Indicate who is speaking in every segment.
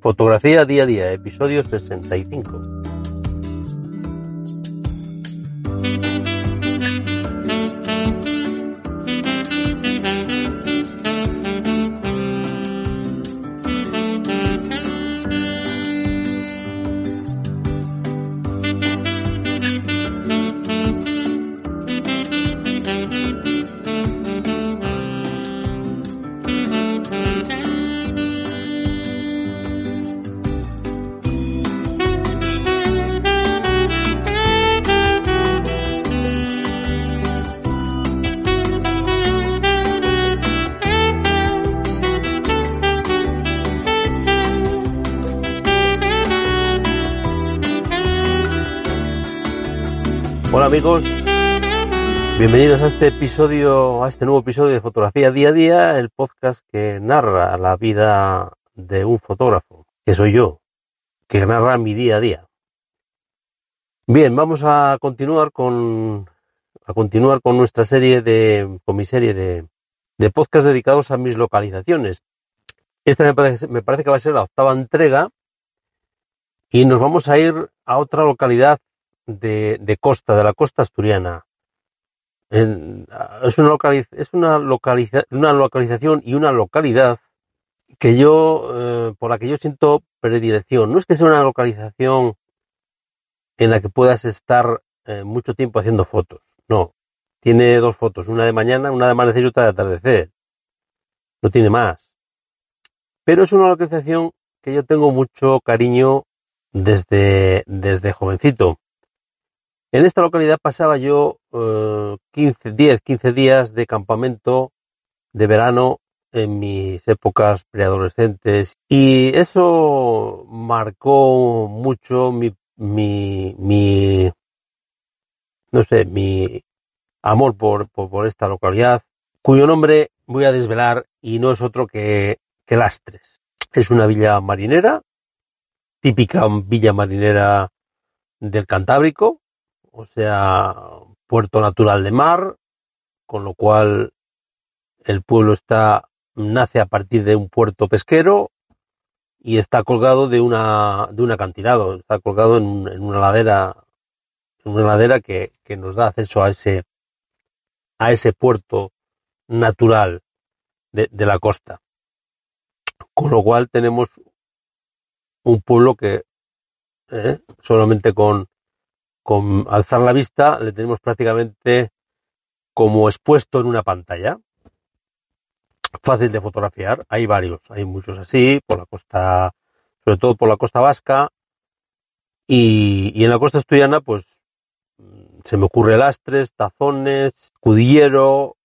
Speaker 1: Fotografía día a día, episodio 65. Hola amigos, bienvenidos a este episodio, a este nuevo episodio de Fotografía Día a Día, el podcast que narra la vida de un fotógrafo, que soy yo, que narra mi día a día. Bien, vamos a continuar con a continuar con nuestra serie de con mi serie de, de podcasts dedicados a mis localizaciones. Esta me parece, me parece que va a ser la octava entrega y nos vamos a ir a otra localidad de, costa, de la costa asturiana. Es una, localiz es una, localiza una localización y una localidad que yo, eh, por la que yo siento predilección. No es que sea una localización en la que puedas estar eh, mucho tiempo haciendo fotos. No. Tiene dos fotos, una de mañana, una de amanecer y otra de atardecer. No tiene más. Pero es una localización que yo tengo mucho cariño desde, desde jovencito. En esta localidad pasaba yo eh, 15, 10, 15 días de campamento de verano en mis épocas preadolescentes y eso marcó mucho mi, mi, mi no sé, mi amor por, por, por, esta localidad, cuyo nombre voy a desvelar y no es otro que, que Lastres. Es una villa marinera, típica villa marinera del Cantábrico, o sea, puerto natural de mar, con lo cual el pueblo está nace a partir de un puerto pesquero y está colgado de una de un acantilado, está colgado en, en una ladera en una ladera que, que, nos da acceso a ese a ese puerto natural de, de la costa. Con lo cual tenemos un pueblo que eh, solamente con con alzar la vista le tenemos prácticamente como expuesto en una pantalla. Fácil de fotografiar, hay varios, hay muchos así, por la costa, sobre todo por la costa vasca, y, en la costa asturiana, pues se me ocurre lastres, tazones, cudillero,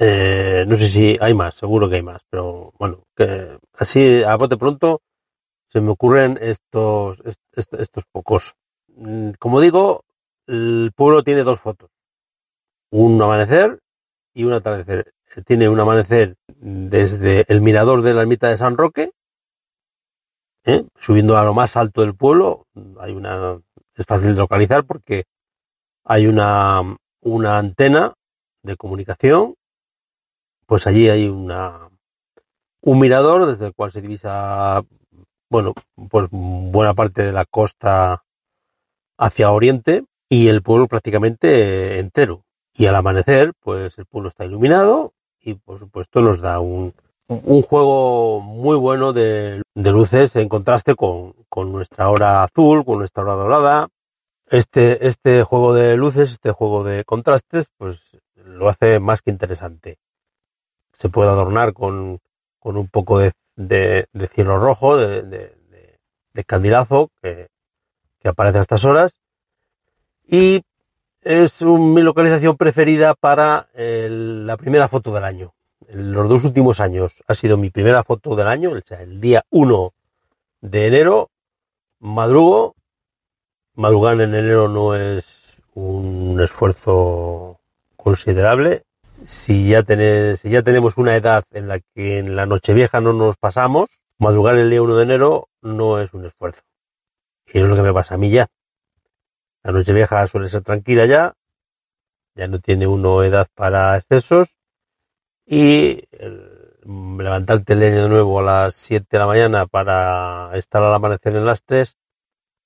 Speaker 1: eh, no sé si hay más, seguro que hay más, pero bueno, que así a bote pronto se me ocurren estos, estos pocos. Mm, como digo, el pueblo tiene dos fotos. Un amanecer y un atardecer. Tiene un amanecer desde el mirador de la ermita de San Roque, ¿eh? subiendo a lo más alto del pueblo. Hay una, es fácil de localizar porque hay una, una antena de comunicación. Pues allí hay una, un mirador desde el cual se divisa, bueno, pues buena parte de la costa hacia oriente y el pueblo prácticamente entero. Y al amanecer, pues el pueblo está iluminado y por supuesto nos da un, un juego muy bueno de, de, luces en contraste con, con nuestra hora azul, con nuestra hora dorada. Este, este juego de luces, este juego de contrastes, pues lo hace más que interesante. Se puede adornar con, con un poco de, de, de cielo rojo, de, de candilazo, que, que aparece a estas horas. Y es mi localización preferida para el, la primera foto del año. En los dos últimos años ha sido mi primera foto del año, sea, el día 1 de enero, madrugo. Madrugar en enero no es un esfuerzo considerable. Si ya, tenés, si ya tenemos una edad en la que en la Nochevieja no nos pasamos, madrugar el día 1 de enero no es un esfuerzo. Y es lo que me pasa a mí ya. La noche vieja suele ser tranquila ya, ya no tiene uno edad para excesos y el, levantarte el año de nuevo a las 7 de la mañana para estar al amanecer en las 3,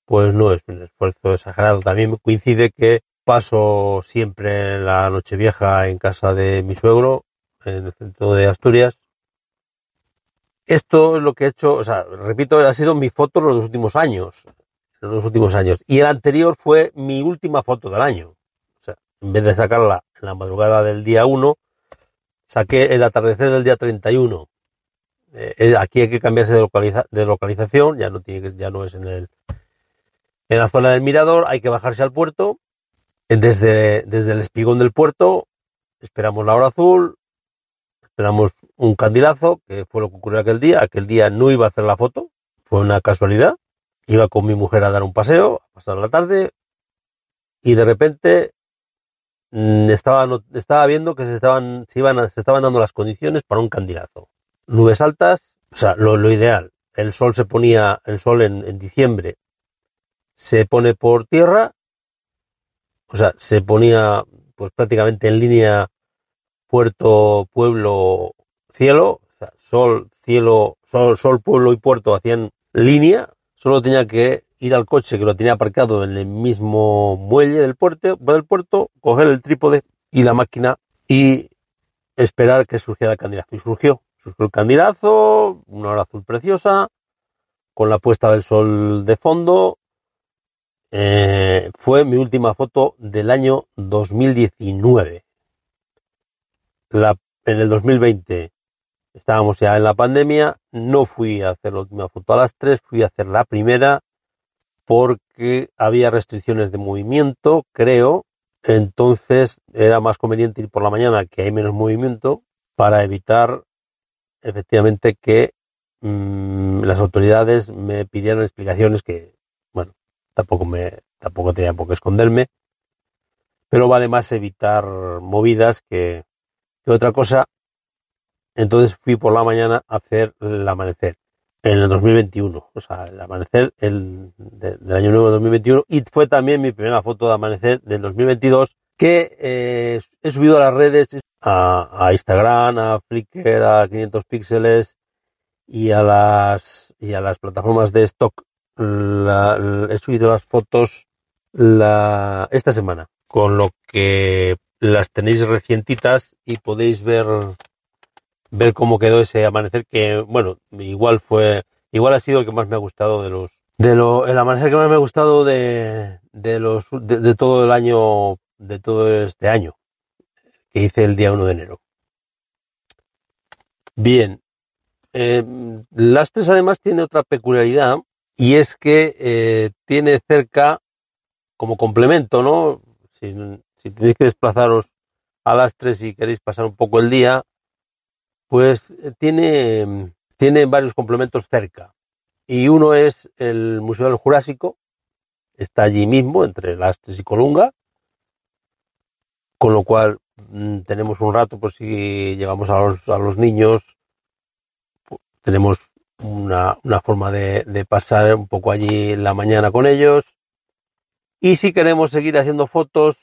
Speaker 1: pues no es un esfuerzo exagerado. También coincide que paso siempre la noche vieja en casa de mi suegro, en el centro de Asturias. Esto es lo que he hecho, o sea, repito, ha sido mi foto los últimos años, los últimos años. Y el anterior fue mi última foto del año. O sea, en vez de sacarla en la madrugada del día 1, saqué el atardecer del día 31. Eh, eh, aquí hay que cambiarse de, de localización, ya no tiene que, ya no es en el en la zona del mirador, hay que bajarse al puerto desde, desde el espigón del puerto esperamos la hora azul, esperamos un candilazo, que fue lo que ocurrió aquel día. Aquel día no iba a hacer la foto, fue una casualidad. Iba con mi mujer a dar un paseo, a pasar la tarde, y de repente mm, estaba, estaba viendo que se estaban, se, iban, se estaban dando las condiciones para un candilazo. Nubes altas, o sea, lo, ideal. El sol se ponía, el sol en diciembre se pone por tierra o sea, se ponía pues prácticamente en línea puerto, pueblo, cielo, o sea, sol, cielo, sol, sol, pueblo y puerto hacían línea, solo tenía que ir al coche que lo tenía aparcado en el mismo muelle del puerto, del puerto, coger el trípode y la máquina y esperar que surgiera el candidato. Y surgió, surgió el candidato, una hora azul preciosa, con la puesta del sol de fondo, eh, fue mi última foto del año 2019. La, en el 2020 estábamos ya en la pandemia, no fui a hacer la última foto a las 3, fui a hacer la primera porque había restricciones de movimiento, creo, entonces era más conveniente ir por la mañana que hay menos movimiento para evitar efectivamente que mm, las autoridades me pidieran explicaciones que tampoco me tampoco tenía por qué esconderme. Pero vale más evitar movidas que, otra cosa entonces fui por la mañana a hacer el amanecer en el 2021 o sea el amanecer el del año nuevo 2021 y fue también mi primera foto de amanecer del 2022 que eh, he subido a las redes a, Instagram a Flickr a 500 píxeles y a las y a las plataformas de stock he subido las fotos esta semana, con lo que las tenéis recientitas y podéis ver ver cómo quedó ese amanecer que bueno igual fue igual ha sido el que más me ha gustado de los de lo el amanecer que más me ha gustado de, de los de, todo el año de todo este año que hice el día 1 de enero bien eh, las tres además tiene otra peculiaridad y es que eh, tiene cerca, como complemento, ¿no? Si, tenéis que desplazaros a las 3 y queréis pasar un poco el día, pues eh, tiene, tiene varios complementos cerca. Y uno es el Museo del Jurásico, está allí mismo, entre las 3 y Colunga, con lo cual mm, tenemos un rato, por si llevamos a los, a los niños, tenemos una, una forma de, de, pasar un poco allí la mañana con ellos. Y si queremos seguir haciendo fotos,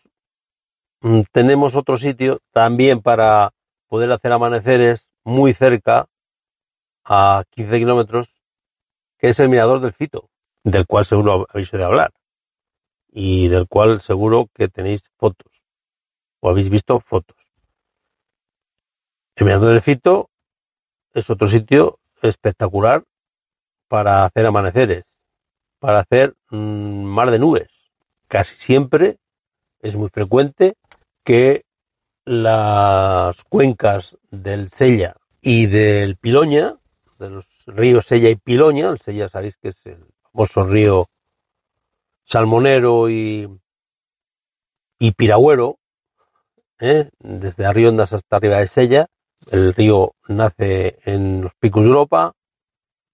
Speaker 1: mm, tenemos otro sitio también para poder hacer amaneceres muy cerca, a 15 kilómetros, que es el Mirador del Fito, del cual seguro habéis oído hablar y del cual seguro que tenéis fotos o habéis visto fotos. El Mirador del Fito es otro sitio espectacular para hacer amaneceres, para hacer mm, mar de nubes. Casi siempre es muy frecuente que las cuencas del Sella y del Piloña, de los ríos Sella y Piloña, el Sella sabéis que es el famoso río salmonero y, y ¿eh? desde Arriondas hasta arriba de Sella, el río nace en los picos de Europa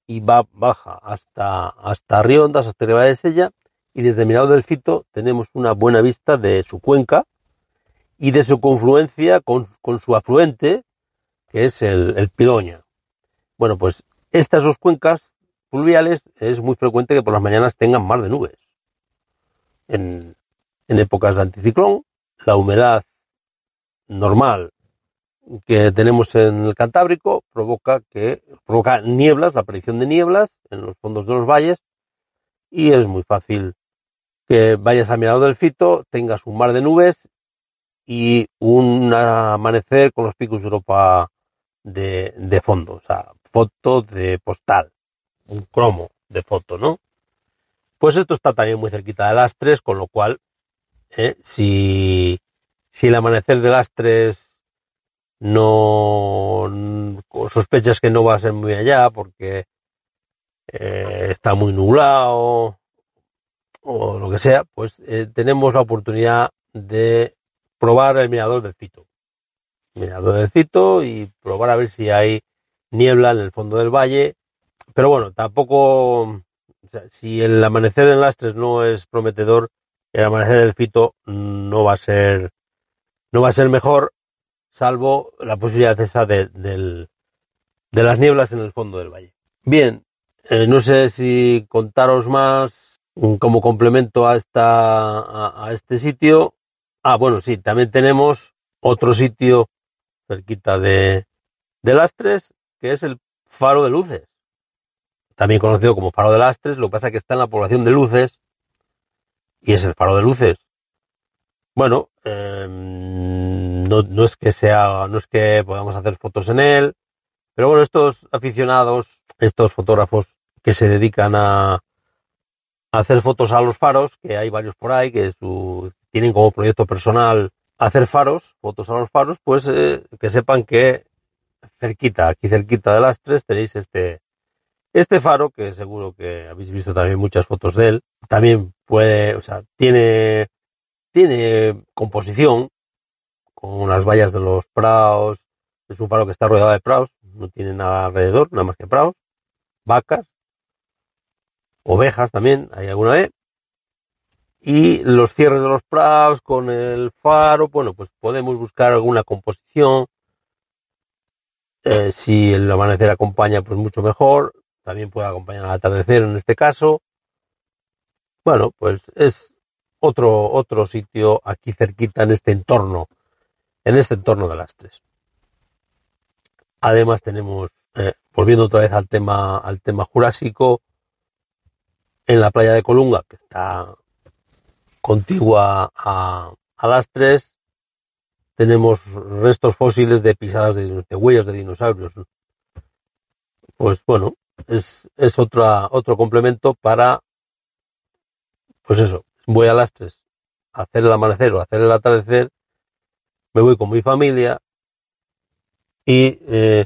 Speaker 1: y va, baja hasta, hasta Riondas, hasta Riva de Sella, y desde el Mirador del Fito tenemos una buena vista de su cuenca y de su confluencia con, su afluente, que es el, el Piloña. Bueno, pues estas dos cuencas fluviales es muy frecuente que por las mañanas tengan mar de nubes. En, épocas de anticiclón, la humedad normal que tenemos en el Cantábrico provoca que provoca nieblas, la aparición de nieblas en los fondos de los valles y es muy fácil que vayas al mirador del Fito, tengas un mar de nubes y un amanecer con los picos de Europa de, de fondo, o sea, foto de postal, un cromo de foto, ¿no? Pues esto está también muy cerquita de las tres, con lo cual, eh, si, si el amanecer de las tres no sospechas que no va a ser muy allá porque eh, está muy nublado o lo que sea, pues eh, tenemos la oportunidad de probar el mirador del Cito. Mirador del Cito y probar a ver si hay niebla en el fondo del valle. Pero bueno, tampoco, si el amanecer en Lastres no es prometedor, el amanecer del Fito no va a ser, no va a ser mejor, salvo la posibilidad esa de, de las nieblas en el fondo del valle. Bien, eh, no sé si contaros más como complemento a esta a, este sitio. Ah, bueno, sí, también tenemos otro sitio cerquita de, de Lastres, que es el Faro de Luces. También conocido como Faro de Lastres, lo que pasa es que está en la población de Luces y es el Faro de Luces. Bueno, em, no, no, es que sea, no es que podamos hacer fotos en él, pero bueno, estos aficionados, estos fotógrafos que se dedican a, hacer fotos a los faros, que hay varios por ahí, que su, tienen como proyecto personal hacer faros, fotos a los faros, pues eh, que sepan que cerquita, aquí cerquita de las tres, tenéis este, este faro, que seguro que habéis visto también muchas fotos de él. También puede, o sea, tiene, tiene composición con unas vallas de los praos. Es un faro que está rodeado de praos, no tiene nada alrededor, nada más que praos, vacas, ovejas también, hay alguna vez. Y los cierres de los praos con el faro, bueno, pues podemos buscar alguna composición. Eh, si el amanecer acompaña, pues mucho mejor. También puede acompañar al atardecer en este caso. Bueno, pues es otro, otro sitio aquí cerquita en este entorno, en este entorno de las tres. Además tenemos, eh, volviendo otra vez al tema, al tema jurásico, en la playa de Colunga, que está contigua a, a las tres, tenemos restos fósiles de pisadas de, huellas de dinosaurios. Pues bueno, es, es otra, otro complemento para, pues eso, voy a las tres, hacer el amanecer o hacer el atardecer, me voy con mi familia y eh,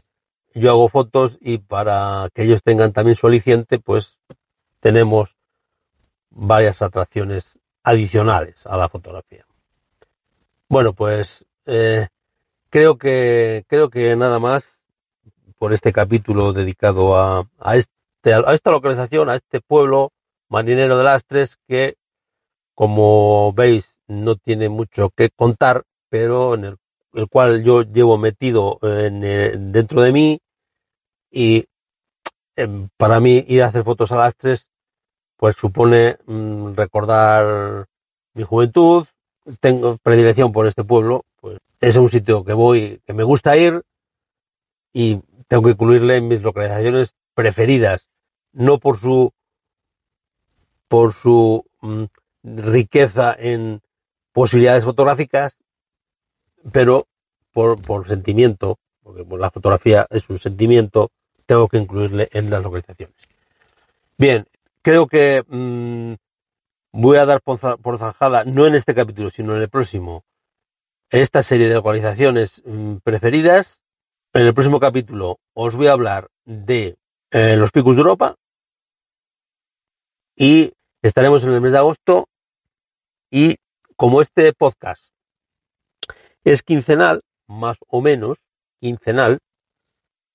Speaker 1: yo hago fotos y para que ellos tengan también su aliciente, pues tenemos varias atracciones adicionales a la fotografía. Bueno, pues eh, creo que creo que nada más por este capítulo dedicado a, a, este, a esta localización, a este pueblo marinero de Lastres que, como veis, no tiene mucho que contar, pero en el, el cual yo llevo metido en, dentro de mí y em, para mí ir a hacer fotos a las tres pues supone mm, recordar mi juventud, tengo predilección por este pueblo, pues es un sitio que voy, que me gusta ir y tengo que incluirle en mis localizaciones preferidas, no por su por su mm, riqueza en posibilidades fotográficas, pero por, por sentimiento, porque la fotografía es un sentimiento tengo que incluirle en las localizaciones. Bien, creo que mmm, voy a dar por, zanjada, no en este capítulo, sino en el próximo, esta serie de localizaciones mmm, preferidas. En el próximo capítulo os voy a hablar de eh, los picos de Europa y estaremos en el mes de agosto y como este podcast es quincenal, más o menos quincenal,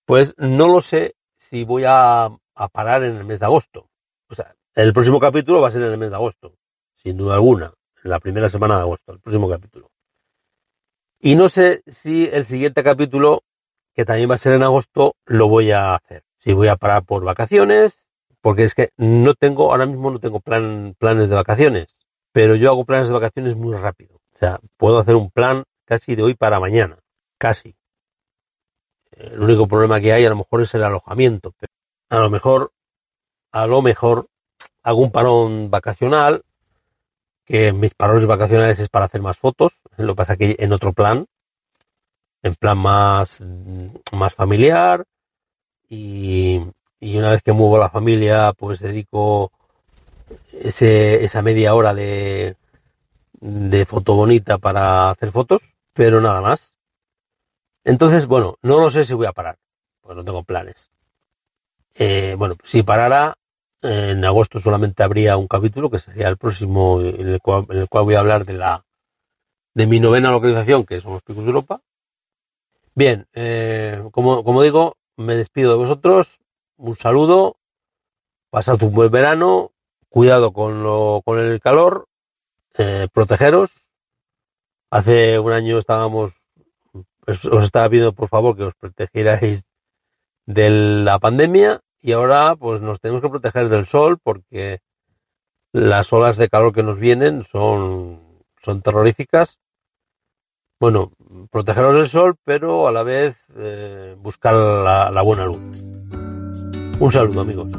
Speaker 1: pues no lo sé si voy a, parar en el mes de agosto. O sea, el próximo capítulo va a ser en el mes de agosto, sin duda alguna, en la primera semana de agosto, el próximo capítulo. Y no sé si el siguiente capítulo, que también va a ser en agosto, lo voy a hacer. Si voy a parar por vacaciones, porque es que no tengo, ahora mismo no tengo plan, planes de vacaciones, pero yo hago planes de vacaciones muy rápido. O sea, puedo hacer un plan casi de hoy para mañana, casi. El único problema que hay a lo mejor es el alojamiento. A lo mejor, a lo mejor, hago un parón vacacional, que mis parones vacacionales es para hacer más fotos, lo que pasa que en otro plan, en plan más, más familiar, y, y una vez que muevo la familia, pues dedico ese, esa media hora de, de foto bonita para hacer fotos, pero nada más. Entonces, bueno, no lo sé si voy a parar, pues no tengo planes. Eh, bueno, si parara, en agosto solamente habría un capítulo que sería el próximo en el cual, en el cual voy a hablar de la de mi novena localización, que son los Picos de Europa. Bien, eh, como, como digo, me despido de vosotros. Un saludo. Pasad un buen verano. Cuidado con, lo, con el calor. Eh, protegeros. Hace un año estábamos, os, estaba pidiendo por favor que os protegierais de la pandemia y ahora pues nos tenemos que proteger del sol porque las olas de calor que nos vienen son, son terroríficas. Bueno, protegernos del sol, pero a la vez eh, buscar la buena luz. Un saludo amigos.